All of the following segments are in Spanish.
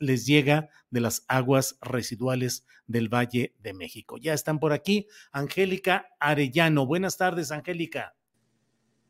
Les llega de las aguas residuales del Valle de México. Ya están por aquí. Angélica Arellano. Buenas tardes, Angélica.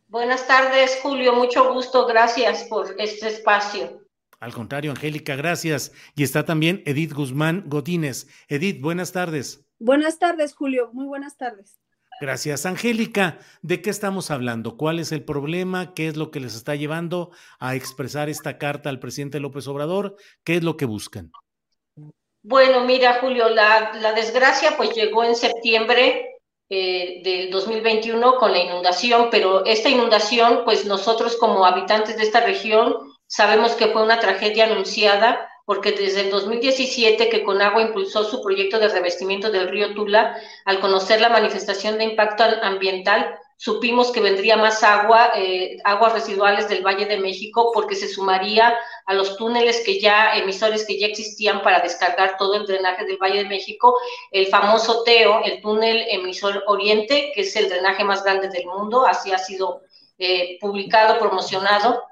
Buenas tardes, Julio. Mucho gusto. Gracias por este espacio. Al contrario, Angélica, gracias. Y está también Edith Guzmán Godínez. Edith, buenas tardes. Buenas tardes, Julio. Muy buenas tardes. Gracias, Angélica. ¿De qué estamos hablando? ¿Cuál es el problema? ¿Qué es lo que les está llevando a expresar esta carta al presidente López Obrador? ¿Qué es lo que buscan? Bueno, mira, Julio, la, desgracia pues llegó en septiembre eh, del 2021 con la inundación, pero esta inundación, pues nosotros como habitantes de esta región sabemos que fue una tragedia anunciada porque desde el 2017 que Conagua impulsó su proyecto de revestimiento del río Tula, al conocer la manifestación de impacto ambiental, supimos que vendría más agua, eh, aguas residuales del Valle de México, porque se sumaría a los túneles que ya, emisores que ya existían para descargar todo el drenaje del Valle de México, el famoso TEO, el túnel emisor oriente, que es el drenaje más grande del mundo, así ha sido eh, publicado, promocionado,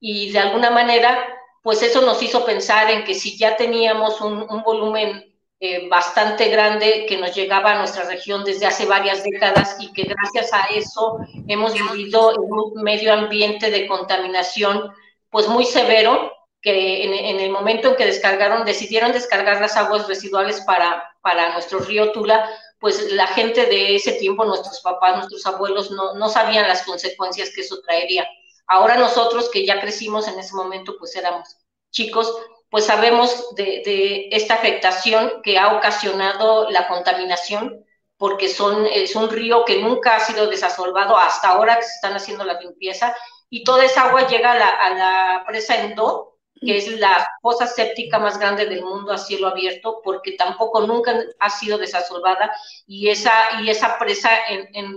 y de alguna manera pues eso nos hizo pensar en que si ya teníamos un, volumen eh, bastante grande que nos llegaba a nuestra región desde hace varias décadas y que gracias a eso hemos vivido en un medio ambiente de contaminación pues muy severo, que en, el momento en que descargaron, decidieron descargar las aguas residuales para, para nuestro río Tula, pues la gente de ese tiempo, nuestros papás, nuestros abuelos, no, no sabían las consecuencias que eso traería. Ahora nosotros que ya crecimos en ese momento, pues éramos chicos, pues sabemos de, esta afectación que ha ocasionado la contaminación, porque son, es un río que nunca ha sido desasolvado hasta ahora que se están haciendo la limpieza, y toda esa agua llega a la, a la presa Endo, que es la fosa séptica más grande del mundo a cielo abierto, porque tampoco nunca ha sido desasolvada, y esa, y esa presa en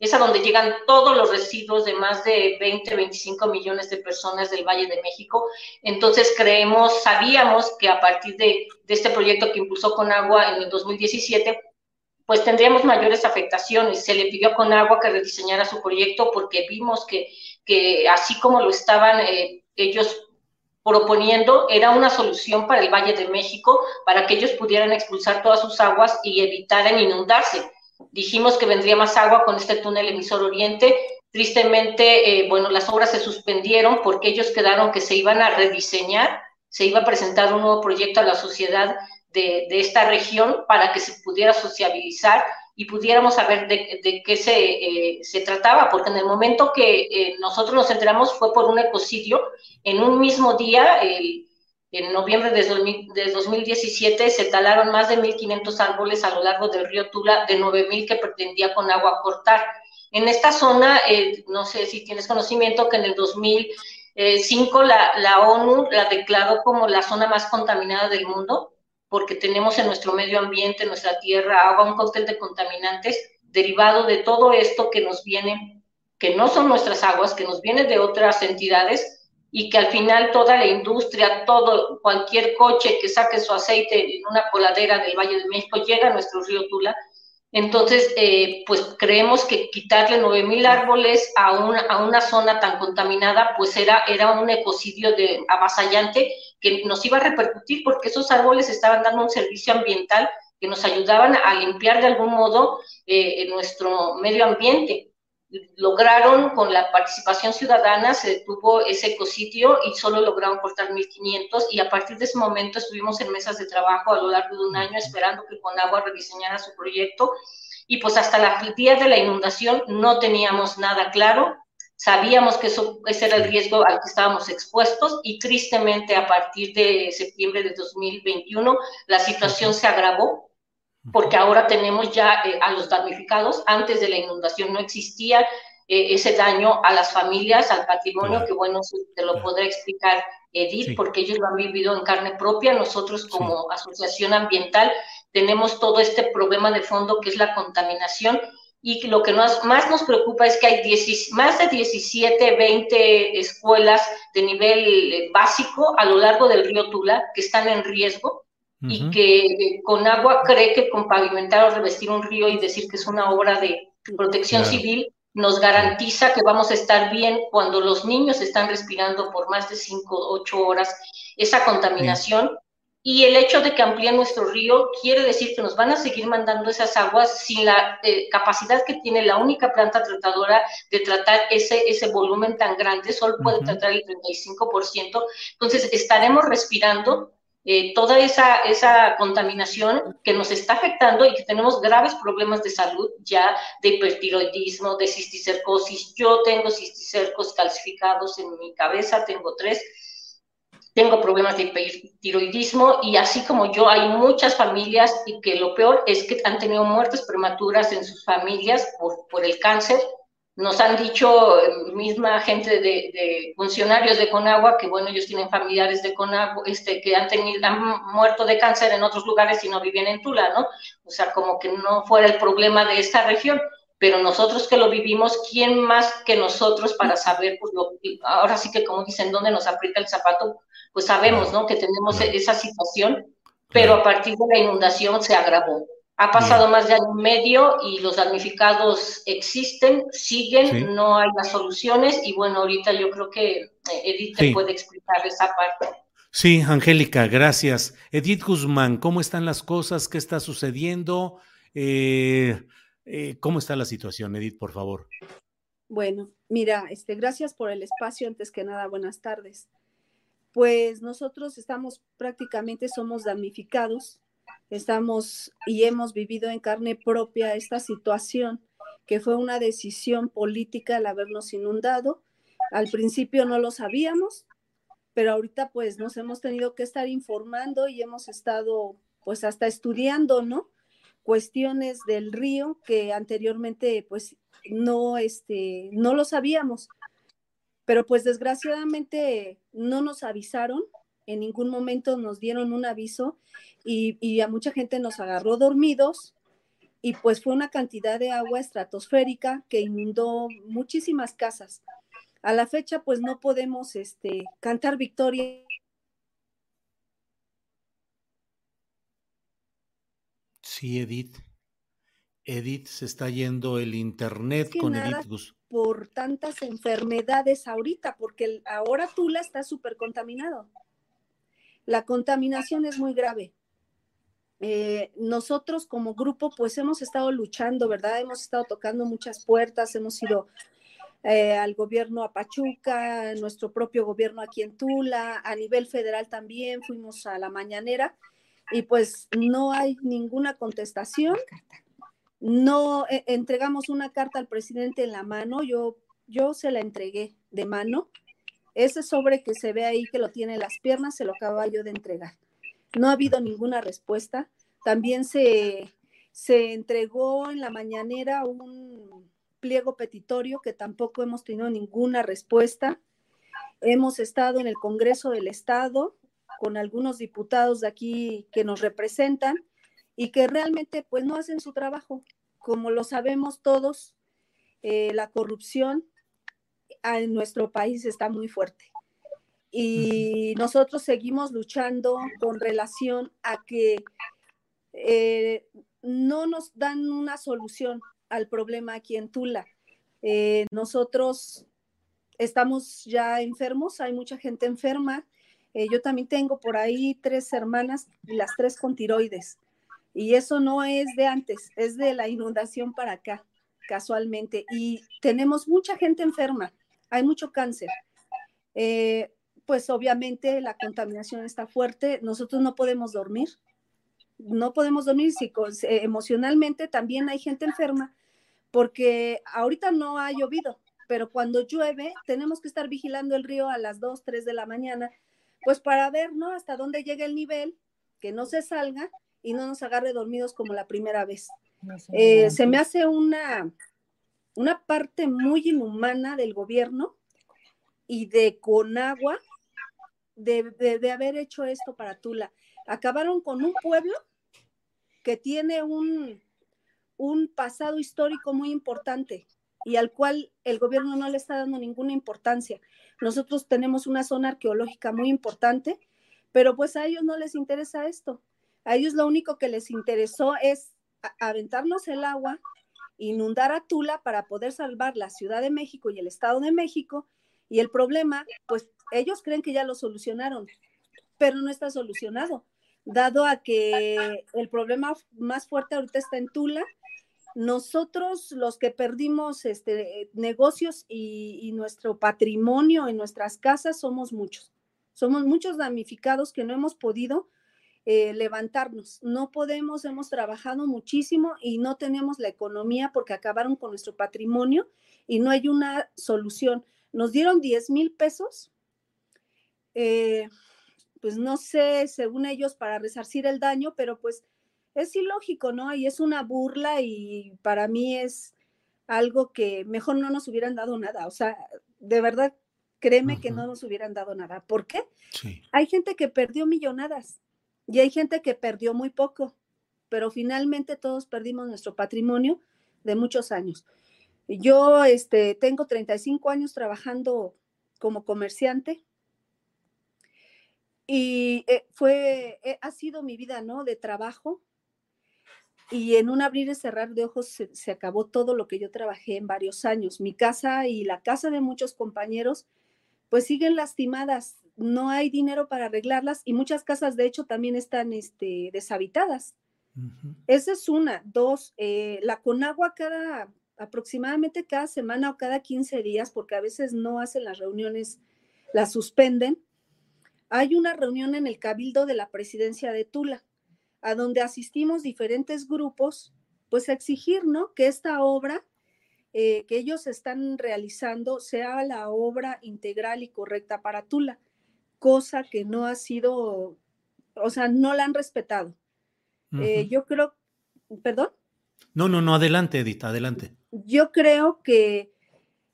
Es a donde llegan todos los residuos de más de 20, 25 millones de personas del Valle de México. Entonces creemos, sabíamos que a partir de, este proyecto que impulsó Conagua en el 2017, pues tendríamos mayores afectaciones. Se le pidió a Conagua que rediseñara su proyecto porque vimos que, que así como lo estaban eh, ellos proponiendo, era una solución para el Valle de México, para que ellos pudieran expulsar todas sus aguas y evitaran inundarse dijimos que vendría más agua con este túnel emisor oriente. Tristemente, eh, bueno, las obras se suspendieron porque ellos quedaron que se iban a rediseñar, se iba a presentar un nuevo proyecto a la sociedad de, esta región para que se pudiera sociabilizar y pudiéramos saber de, qué se, eh, se, trataba, porque en el momento que eh, nosotros nos enteramos fue por un ecocidio, en un mismo día, el en noviembre de, 2017 se talaron más de 1.500 árboles a lo largo del río Tula, de 9.000 que pretendía con agua cortar. En esta zona, eh, no sé si tienes conocimiento que en el 2005 la, la ONU la declaró como la zona más contaminada del mundo, porque tenemos en nuestro medio ambiente, en nuestra tierra, agua, un cóctel de contaminantes derivado de todo esto que nos viene, que no son nuestras aguas, que nos viene de otras entidades y que al final toda la industria, todo, cualquier coche que saque su aceite en una coladera del Valle de México llega a nuestro río Tula. Entonces, eh, pues creemos que quitarle 9.000 árboles a una, a una zona tan contaminada, pues era, era un ecocidio de, avasallante que nos iba a repercutir porque esos árboles estaban dando un servicio ambiental que nos ayudaban a limpiar de algún modo eh, nuestro medio ambiente lograron con la participación ciudadana, se detuvo ese ecositio y solo lograron cortar 1.500 y a partir de ese momento estuvimos en mesas de trabajo a lo largo de un año esperando que Conagua rediseñara su proyecto y pues hasta el día de la inundación no teníamos nada claro, sabíamos que eso, ese era el riesgo al que estábamos expuestos y tristemente a partir de septiembre de 2021 la situación se agravó porque ahora tenemos ya eh, a los damnificados. Antes de la inundación no existía eh, ese daño a las familias, al patrimonio, que bueno, te lo podré explicar Edith, porque ellos lo han vivido en carne propia. Nosotros como asociación ambiental tenemos todo este problema de fondo que es la contaminación. Y lo que más nos preocupa es que hay más de 17, 20 escuelas de nivel eh, básico a lo largo del río Tula que están en riesgo y que con agua cree que con pavimentar o revestir un río y decir que es una obra de protección civil nos garantiza que vamos a estar bien cuando los niños están respirando por más de 5 o 8 horas esa contaminación. Y el hecho de que amplíen nuestro río quiere decir que nos van a seguir mandando esas aguas sin la eh, capacidad que tiene la única planta tratadora de tratar ese, ese volumen tan grande, solo puede tratar el 35%. Entonces estaremos respirando eh, toda esa, esa contaminación que nos está afectando y que tenemos graves problemas de salud ya de hipertiroidismo, de cisticercosis. Yo tengo cisticercos calcificados en mi cabeza, tengo tres. Tengo problemas de hipertiroidismo y así como yo hay muchas familias y que lo peor es que han tenido muertes prematuras en sus familias por, por el cáncer nos han dicho eh, misma gente de, funcionarios de Conagua que, bueno, ellos tienen familiares de Conagua, este, que han, tenido, han muerto de cáncer en otros lugares y no viven en Tula, ¿no? O sea, como que no fuera el problema de esta región. Pero nosotros que lo vivimos, ¿quién más que nosotros para saber, pues lo, ahora sí que como dicen, dónde nos aprieta el zapato? Pues sabemos, ¿no? Que tenemos esa situación, pero a partir de la inundación se agravó. Ha pasado más de año y medio y los damnificados existen, siguen, no hay las soluciones y bueno, ahorita yo creo que eh, Edith te puede explicar esa parte. Sí, Angélica, gracias. Edith Guzmán, ¿cómo están las cosas? ¿Qué está sucediendo? Eh, eh, ¿Cómo está la situación, Edith, por favor? Bueno, mira, este, gracias por el espacio. Antes que nada, buenas tardes. Pues nosotros estamos prácticamente, somos damnificados estamos y hemos vivido en carne propia esta situación, que fue una decisión política el habernos inundado. Al principio no lo sabíamos, pero ahorita pues nos hemos tenido que estar informando y hemos estado pues hasta estudiando, ¿no? Cuestiones del río que anteriormente pues no, este, no lo sabíamos. Pero pues desgraciadamente no nos avisaron en ningún momento nos dieron un aviso y, a mucha gente nos agarró dormidos y pues fue una cantidad de agua estratosférica que inundó muchísimas casas. A la fecha pues no podemos este, cantar victoria. Sí, Edith. Edith, se está yendo el internet con Edith Gus. Por tantas enfermedades ahorita, porque ahora Tula está súper contaminado. La contaminación es muy grave. Eh, nosotros como grupo pues hemos estado luchando, ¿verdad? Hemos estado tocando muchas puertas, hemos ido eh, al gobierno a Pachuca, nuestro propio gobierno aquí en Tula, a nivel federal también fuimos a la mañanera y pues no hay ninguna contestación. No eh, entregamos una carta al presidente en la mano, yo, yo se la entregué de mano ese sobre que se ve ahí que lo tiene en las piernas, se lo acaba yo de entregar. No ha habido ninguna respuesta. También se, se entregó en la mañanera un pliego petitorio que tampoco hemos tenido ninguna respuesta. Hemos estado en el Congreso del Estado con algunos diputados de aquí que nos representan y que realmente pues no hacen su trabajo. Como lo sabemos todos, eh, la corrupción en nuestro país está muy fuerte. Y nosotros seguimos luchando con relación a que eh, no nos dan una solución al problema aquí en Tula. Eh, nosotros estamos ya enfermos, hay mucha gente enferma. Eh, yo también tengo por ahí tres hermanas y las tres con tiroides. Y eso no es de antes, es de la inundación para acá, casualmente. Y tenemos mucha gente enferma, hay mucho cáncer. Eh, pues obviamente la contaminación está fuerte, nosotros no podemos dormir, no podemos dormir, si, eh, emocionalmente también hay gente enferma, porque ahorita no ha llovido, pero cuando llueve tenemos que estar vigilando el río a las 2, 3 de la mañana, pues para ver, ¿no? Hasta dónde llega el nivel, que no se salga y no nos agarre dormidos como la primera vez. Eh, se me hace una, una parte muy inhumana del gobierno y de Conagua de, haber hecho esto para Tula. Acabaron con un pueblo que tiene un, un pasado histórico muy importante y al cual el gobierno no le está dando ninguna importancia. Nosotros tenemos una zona arqueológica muy importante, pero pues a ellos no les interesa esto. A ellos lo único que les interesó es aventarnos el agua, inundar a Tula para poder salvar la Ciudad de México y el Estado de México. Y el problema, pues ellos creen que ya lo solucionaron, pero no está solucionado, dado a que el problema más fuerte ahorita está en Tula. Nosotros, los que perdimos este, negocios y, nuestro patrimonio en nuestras casas, somos muchos. Somos muchos damnificados que no hemos podido eh, levantarnos. No podemos, hemos trabajado muchísimo y no tenemos la economía porque acabaron con nuestro patrimonio y no hay una solución. Nos dieron 10 mil pesos eh, pues no sé, según ellos, para resarcir el daño, pero pues es ilógico, ¿no? Y es una burla y para mí es algo que mejor no nos hubieran dado nada. O sea, de verdad, créeme que no nos hubieran dado nada. ¿Por qué? Hay gente que perdió millonadas y hay gente que perdió muy poco, pero finalmente todos perdimos nuestro patrimonio de muchos años. Yo este, tengo 35 años trabajando como comerciante y eh, fue, eh, ha sido mi vida, ¿no? De trabajo. Y en un abrir y cerrar de ojos se, acabó todo lo que yo trabajé en varios años. Mi casa y la casa de muchos compañeros, pues siguen lastimadas. No hay dinero para arreglarlas y muchas casas, de hecho, también están este, deshabitadas. Esa es una. Dos, eh, la Conagua cada, aproximadamente cada semana o cada 15 días, porque a veces no hacen las reuniones, las suspenden hay una reunión en el Cabildo de la Presidencia de Tula, a donde asistimos diferentes grupos, pues a exigir, ¿no? Que esta obra eh, que ellos están realizando sea la obra integral y correcta para Tula, cosa que no ha sido, o sea, no la han respetado. Eh, yo creo, perdón. No, no, no, adelante, Edith, adelante. Yo creo que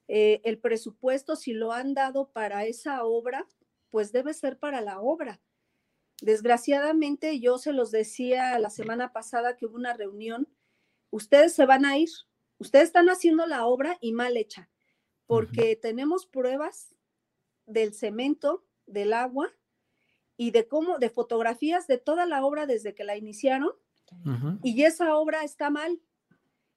eh, el presupuesto, si lo han dado para esa obra, pues debe ser para la obra. Desgraciadamente, yo se los decía la semana pasada que hubo una reunión, ustedes se van a ir, ustedes están haciendo la obra y mal hecha, porque tenemos pruebas del cemento, del agua y de cómo, de fotografías de toda la obra desde que la iniciaron, y esa obra está mal.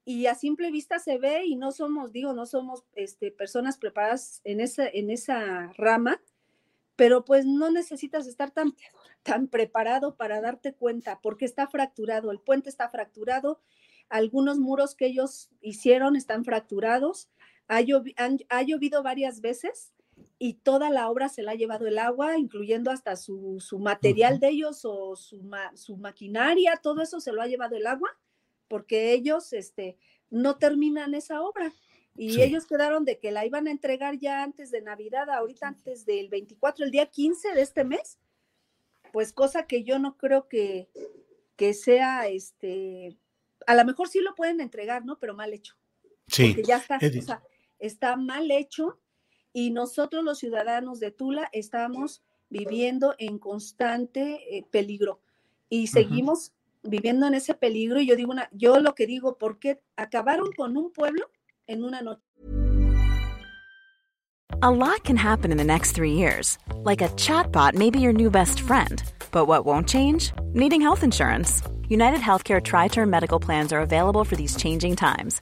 Y a simple vista se ve y no somos, digo, no somos este, personas preparadas en esa, en esa rama, pero pues no necesitas estar tan, tan preparado para darte cuenta, porque está fracturado, el puente está fracturado, algunos muros que ellos hicieron están fracturados, ha, llovido varias veces y toda la obra se la ha llevado el agua, incluyendo hasta su, material de ellos o su, su, maquinaria, todo eso se lo ha llevado el agua, porque ellos este, no terminan esa obra. Y ellos quedaron de que la iban a entregar ya antes de Navidad, ahorita antes del 24, el día 15 de este mes. Pues cosa que yo no creo que, que sea, este, a lo mejor sí lo pueden entregar, ¿no? Pero mal hecho. Sí. Porque ya está, o sea, está mal hecho y nosotros los ciudadanos de Tula estamos viviendo en constante eh, peligro y seguimos viviendo en ese peligro y yo digo una, yo lo que digo, ¿por qué acabaron con un pueblo en una noche. A lot can happen in the next three years. Like a chatbot may be your new best friend. But what won't change? Needing health insurance. United Healthcare Tri Term Medical Plans are available for these changing times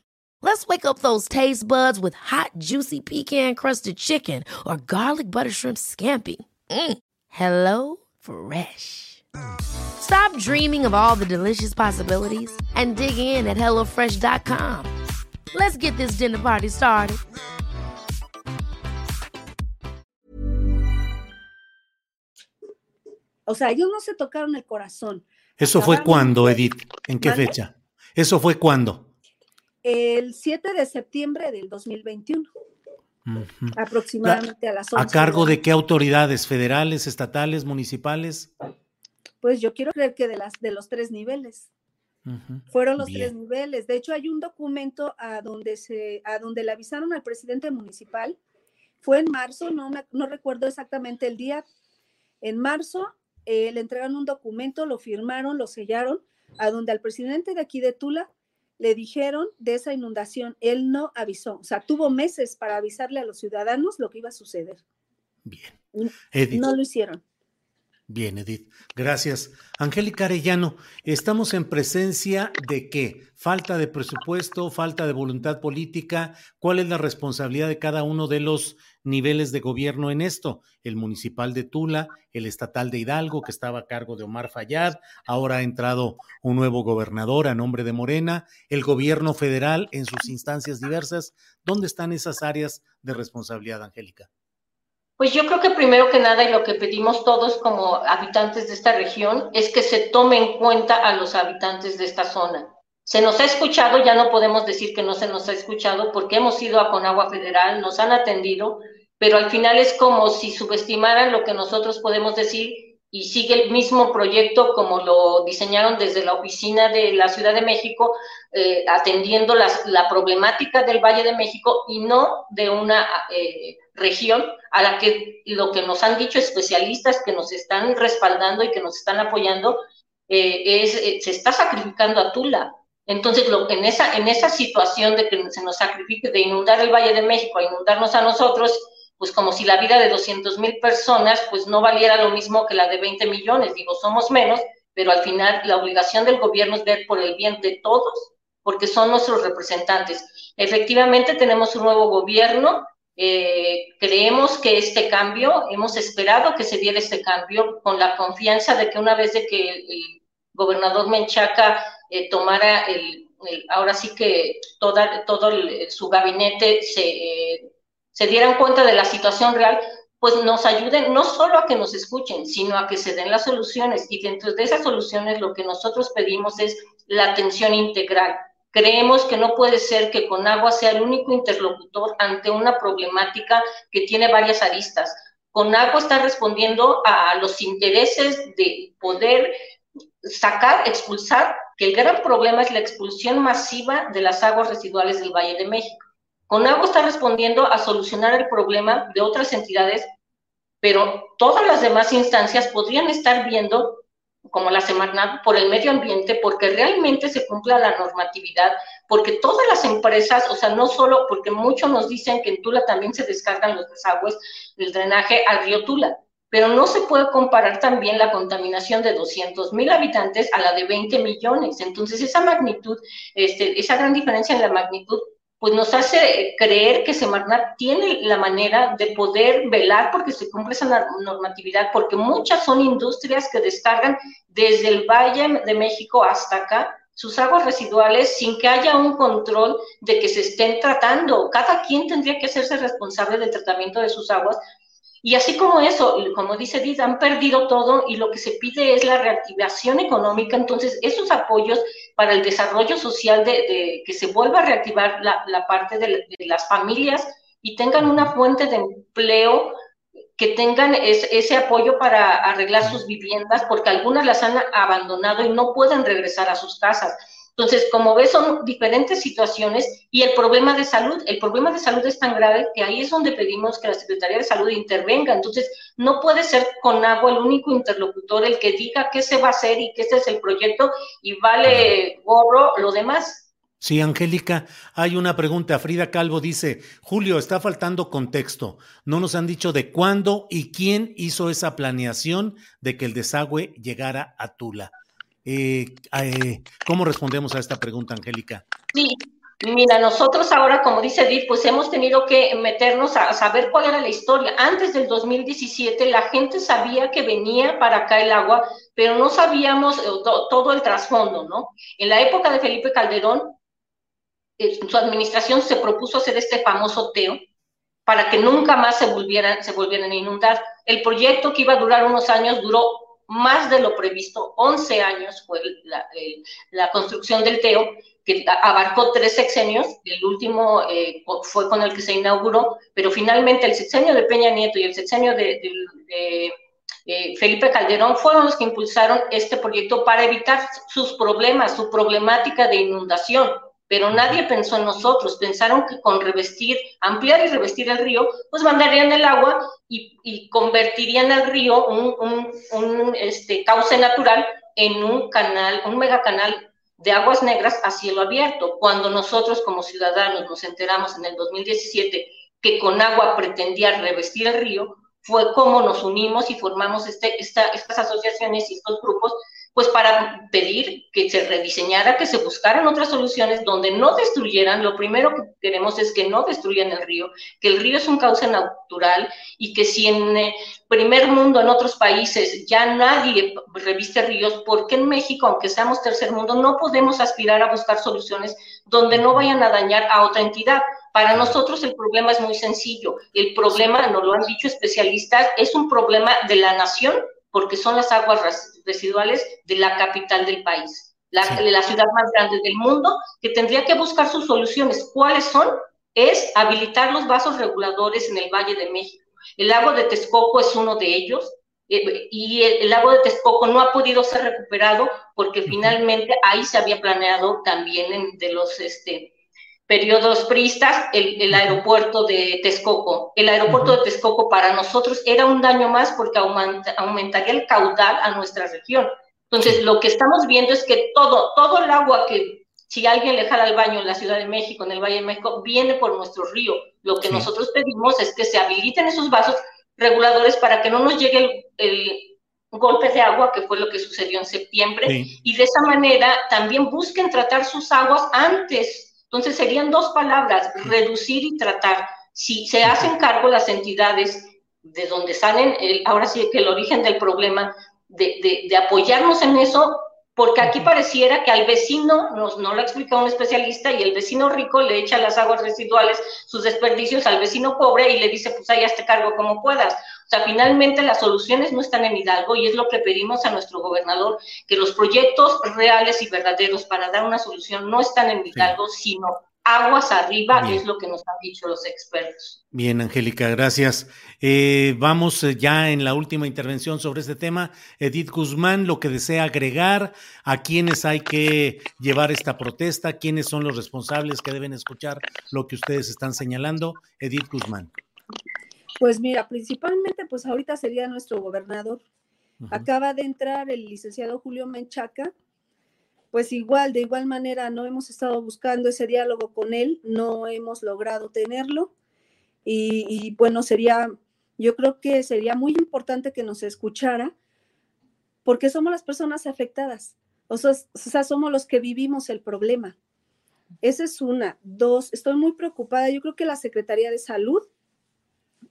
Let's wake up those taste buds with hot, juicy pecan crusted chicken or garlic butter shrimp scampi. Mm. Hello Fresh. Stop dreaming of all the delicious possibilities and dig in at HelloFresh.com. Let's get this dinner party started. O sea, ellos no se tocaron el corazón. ¿Eso fue cuándo, Edith? ¿En qué fecha? ¿Eso fue cuándo? El 7 de septiembre del 2021, Ujú. aproximadamente a las 11. ¿A cargo de qué autoridades? ¿Federales, estatales, municipales? Pues yo quiero creer que de, las, de los tres niveles. Fueron los Bien. tres niveles. De hecho, hay un documento a donde, se, a donde le avisaron al presidente municipal. Fue en marzo, no, me- no recuerdo exactamente el día. En marzo eh, le entregaron un documento, lo firmaron, lo sellaron, a donde al presidente de aquí de Tula le dijeron de esa inundación. Él no avisó, o sea, tuvo meses para avisarle a los ciudadanos lo que iba a suceder. Bien. Edith. No lo hicieron. Bien, Edith. Gracias. Angélica Arellano, estamos en presencia de qué? Falta de presupuesto, falta de voluntad política. ¿Cuál es la responsabilidad de cada uno de los niveles de gobierno en esto? El municipal de Tula, el estatal de Hidalgo, que estaba a cargo de Omar Fayad, ahora ha entrado un nuevo gobernador a nombre de Morena, el gobierno federal en sus instancias diversas. ¿Dónde están esas áreas de responsabilidad, Angélica? Pues yo creo que primero que nada y lo que pedimos todos como habitantes de esta región es que se tome en cuenta a los habitantes de esta zona. Se nos ha escuchado, ya no podemos decir que no se nos ha escuchado porque hemos ido a Conagua Federal, nos han atendido, pero al final es como si subestimaran lo que nosotros podemos decir y sigue el mismo proyecto como lo diseñaron desde la oficina de la Ciudad de México, eh, atendiendo las, la problemática del Valle de México y no de una eh, región a la que lo que nos han dicho especialistas que nos están respaldando y que nos están apoyando eh, es eh, se está sacrificando a Tula. Entonces, lo, en, esa, en esa situación de que se nos sacrifique, de inundar el Valle de México, a inundarnos a nosotros, pues como si la vida de 200 mil personas pues no valiera lo mismo que la de 20 millones. Digo, somos menos, pero al final la obligación del gobierno es ver por el bien de todos, porque son nuestros representantes. Efectivamente, tenemos un nuevo gobierno, eh, creemos que este cambio, hemos esperado que se diera este cambio con la confianza de que una vez de que el, gobernador Menchaca eh, tomara el, el, ahora sí que toda, todo el, su gabinete se, eh, se dieran cuenta de la situación real, pues nos ayuden no solo a que nos escuchen, sino a que se den las soluciones. Y dentro de esas soluciones lo que nosotros pedimos es la atención integral. Creemos que no puede ser que Conagua sea el único interlocutor ante una problemática que tiene varias aristas. Conagua está respondiendo a los intereses de poder sacar, expulsar, que el gran problema es la expulsión masiva de las aguas residuales del Valle de México. Conagua está respondiendo a solucionar el problema de otras entidades, pero todas las demás instancias podrían estar viendo como la Semarnat, por el medio ambiente, porque realmente se cumpla la normatividad, porque todas las empresas, o sea, no solo, porque muchos nos dicen que en Tula también se descargan los desagües del drenaje al río Tula, pero no se puede comparar también la contaminación de 200 mil habitantes a la de 20 millones. Entonces, esa magnitud, este, esa gran diferencia en la magnitud, pues nos hace creer que Semarnat tiene la manera de poder velar porque se cumple esa normatividad, porque muchas son industrias que descargan desde el Valle de México hasta acá sus aguas residuales sin que haya un control de que se estén tratando. Cada quien tendría que hacerse responsable del tratamiento de sus aguas. Y así como eso, como dice Did, han perdido todo y lo que se pide es la reactivación económica. Entonces, esos apoyos para el desarrollo social, de, de que se vuelva a reactivar la, la parte de, de, las familias y tengan una fuente de empleo, que tengan es, ese apoyo para arreglar sus viviendas, porque algunas las han abandonado y no pueden regresar a sus casas. Entonces, como ves, son diferentes situaciones y el problema de salud, el problema de salud es tan grave que ahí es donde pedimos que la Secretaría de Salud intervenga. Entonces, no puede ser con agua el único interlocutor el que diga qué se va a hacer y que este es el proyecto y vale gorro lo demás. Sí, Angélica, hay una pregunta. Frida Calvo dice, Julio, está faltando contexto. No nos han dicho de cuándo y quién hizo esa planeación de que el desagüe llegara a Tula. Eh, eh, ¿Cómo respondemos a esta pregunta, Angélica? Sí, mira, nosotros ahora, como dice Edith, pues hemos tenido que meternos a saber cuál era la historia. Antes del 2017, la gente sabía que venía para acá el agua, pero no sabíamos eh, todo el trasfondo, ¿no? En la época de Felipe Calderón, su administración se propuso hacer este famoso TEO para que nunca más se volvieran, se volvieran a inundar. El proyecto que iba a durar unos años duró más de lo previsto, 11 años fue la, construcción del TEO, que abarcó tres sexenios, el último eh, fue con el que se inauguró, pero finalmente el sexenio de Peña Nieto y el sexenio de, de eh, Felipe Calderón fueron los que impulsaron este proyecto para evitar sus problemas, su problemática de inundación pero nadie pensó en nosotros, pensaron que con revestir, ampliar y revestir el río, pues mandarían el agua y, convertirían el río, un, este, cauce natural, en un canal, un megacanal de aguas negras a cielo abierto. Cuando nosotros como ciudadanos nos enteramos en el 2017 que con agua pretendía revestir el río, fue como nos unimos y formamos este, estas asociaciones y estos grupos pues para pedir que se rediseñara, que se buscaran otras soluciones donde no destruyeran, lo primero que queremos es que no destruyan el río, que el río es un cauce natural y que si en eh, primer mundo, en otros países, ya nadie reviste ríos, ¿por qué en México, aunque seamos tercer mundo, no podemos aspirar a buscar soluciones donde no vayan a dañar a otra entidad? Para nosotros el problema es muy sencillo. El problema, nos lo han dicho especialistas, es un problema de la nación porque son las aguas residuales de la capital del país, la, la ciudad más grande del mundo, que tendría que buscar sus soluciones. ¿Cuáles son? Es habilitar los vasos reguladores en el Valle de México. El lago de Texcoco es uno de ellos, eh, y el, lago de Texcoco no ha podido ser recuperado porque finalmente ahí se había planeado también en, de los este, periodos priistas, el, aeropuerto de Texcoco. El aeropuerto de Texcoco para nosotros era un daño más porque aumentaría el caudal a nuestra región. Entonces, lo que estamos viendo es que todo, todo el agua que si alguien le jala al baño en la Ciudad de México, en el Valle de México, viene por nuestro río. Lo que nosotros pedimos es que se habiliten esos vasos reguladores para que no nos llegue el, golpe de agua, que fue lo que sucedió en septiembre, y de esa manera también busquen tratar sus aguas antes entonces serían dos palabras, reducir y tratar. Si se hacen cargo las entidades de donde salen, ahora sí que el origen del problema, de, de, apoyarnos en eso, porque aquí pareciera que al vecino, nos, no lo explica un especialista, y el vecino rico le echa las aguas residuales, sus desperdicios al vecino pobre y le dice, pues ahí te cargo como puedas sea, finalmente las soluciones no están en Hidalgo y es lo que pedimos a nuestro gobernador, que los proyectos reales y verdaderos para dar una solución no están en Hidalgo, sino aguas arriba, es lo que nos han dicho los expertos. Bien, Angélica, gracias. Eh, vamos eh, ya en la última intervención sobre este tema. Edith Guzmán, lo que desea agregar, a quiénes hay que llevar esta protesta, quiénes son los responsables que deben escuchar lo que ustedes están señalando. Edith Guzmán. Pues mira, principalmente, pues ahorita sería nuestro gobernador. Acaba de entrar el licenciado Julio Menchaca. Pues igual, de igual manera, no hemos estado buscando ese diálogo con él, no hemos logrado tenerlo. Y, bueno, sería, yo creo que sería muy importante que nos escuchara, porque somos las personas afectadas. O sea, o sea, somos los que vivimos el problema. Esa es una. Dos, estoy muy preocupada. Yo creo que la Secretaría de Salud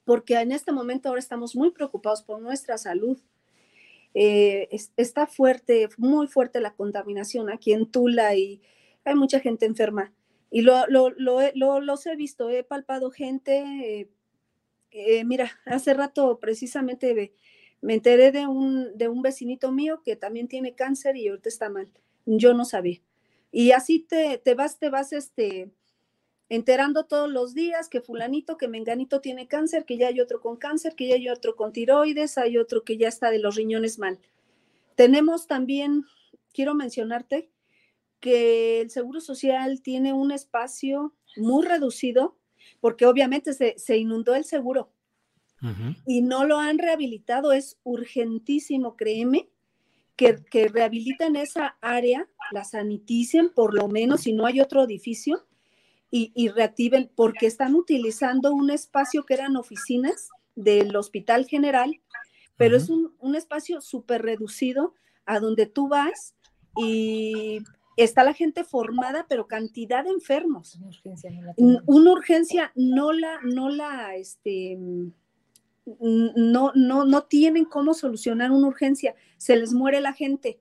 porque en este momento ahora estamos muy preocupados por nuestra salud. Eh, está fuerte, muy fuerte la contaminación aquí en Tula y hay mucha gente enferma. Y lo, lo, los he visto, he palpado gente. Eh, eh, mira, hace rato precisamente me enteré de un, de un vecinito mío que también tiene cáncer y ahorita está mal. Yo no sabía. Y así te, te vas, te vas, este, enterando todos los días que fulanito, que menganito tiene cáncer, que ya hay otro con cáncer, que ya hay otro con tiroides, hay otro que ya está de los riñones mal. Tenemos también, quiero mencionarte, que el Seguro Social tiene un espacio muy reducido, porque obviamente se, inundó el seguro y no lo han rehabilitado. Es urgentísimo, créeme, que, que rehabiliten esa área, la saniticen por lo menos, si no hay otro edificio, y, reactiven, porque están utilizando un espacio que eran oficinas del Hospital General, pero es un, un espacio súper reducido a donde tú vas y está la gente formada, pero cantidad de enfermos. Una urgencia no la, una urgencia no la, no la, este, no, no, no tienen cómo solucionar una urgencia, se les muere la gente.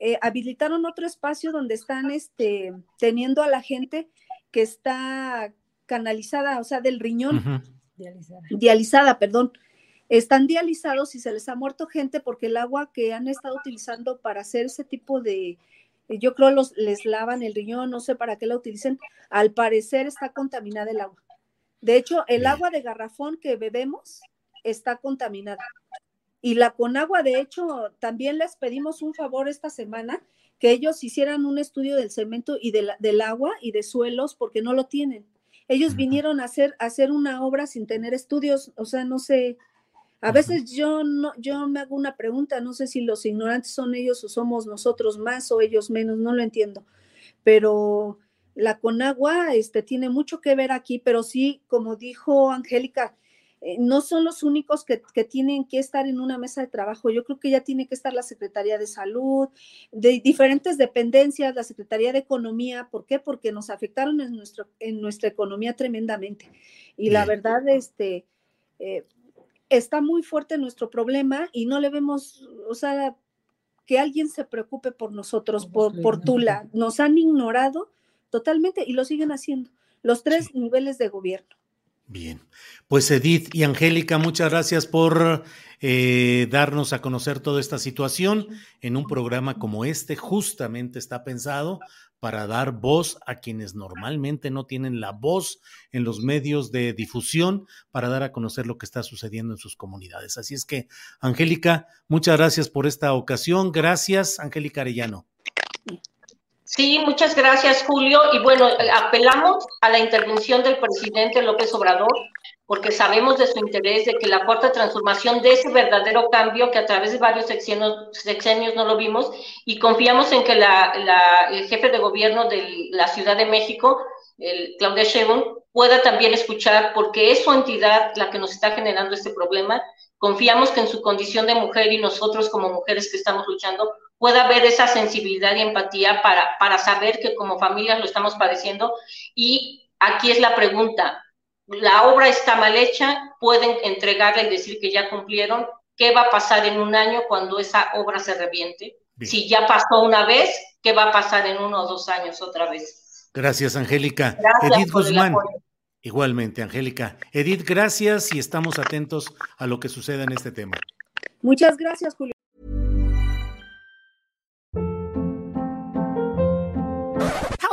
Eh, habilitaron otro espacio donde están este, teniendo a la gente que está canalizada, o sea, del riñón. Dializada. Dializada, perdón. Están dializados y se les ha muerto gente porque el agua que han estado utilizando para hacer ese tipo de, yo creo los, les lavan el riñón, no sé para qué la utilicen, al parecer está contaminada el agua. De hecho, el agua de garrafón que bebemos está contaminada. Y la Conagua, de hecho, también les pedimos un favor esta semana, que ellos hicieran un estudio del cemento y del agua y de suelos, porque no lo tienen. Ellos vinieron a hacer, a hacer una obra sin tener estudios, o sea, no sé, a veces yo no, yo me hago una pregunta, no sé si los ignorantes son ellos o somos nosotros más o ellos menos, no lo entiendo. Pero la Conagua este, tiene mucho que ver aquí, pero sí, como dijo Angélica, eh, no son los únicos que, tienen que estar en una mesa de trabajo. Yo creo que ya tiene que estar la Secretaría de Salud, de diferentes dependencias, la Secretaría de Economía. ¿Por qué? Porque nos afectaron en, nuestro, en nuestra economía tremendamente. Y la verdad, este, eh, está muy fuerte nuestro problema y no le vemos, o sea, que alguien se preocupe por nosotros, por, por Tula. Nos han ignorado totalmente y lo siguen haciendo los tres niveles de gobierno. Bien, pues Edith y Angélica, muchas gracias por eh, darnos a conocer toda esta situación en un programa como este. Justamente está pensado para dar voz a quienes normalmente no tienen la voz en los medios de difusión para dar a conocer lo que está sucediendo en sus comunidades. Así es que, Angélica, muchas gracias por esta ocasión. Gracias, Angélica Arellano. Sí, muchas gracias, Julio. Y bueno, apelamos a la intervención del presidente López Obrador, porque sabemos de su interés de que la cuarta transformación de ese verdadero cambio que a través de varios sexenios, no lo vimos, y confiamos en que la, el jefe de gobierno de la Ciudad de México, el Claudia Sheinbaum, pueda también escuchar, porque es su entidad la que nos está generando este problema. Confiamos que en su condición de mujer y nosotros como mujeres que estamos luchando pueda haber esa sensibilidad y empatía para, para saber que como familias lo estamos padeciendo. Y aquí es la pregunta, la obra está mal hecha, pueden entregarla y decir que ya cumplieron. ¿Qué va a pasar en un año cuando esa obra se reviente? Si ya pasó una vez, ¿qué va a pasar en uno o dos años otra vez? Gracias, Angélica. Edith Guzmán. Igualmente, Angélica. Edith, gracias y estamos atentos a lo que suceda en este tema. Muchas gracias, Julio.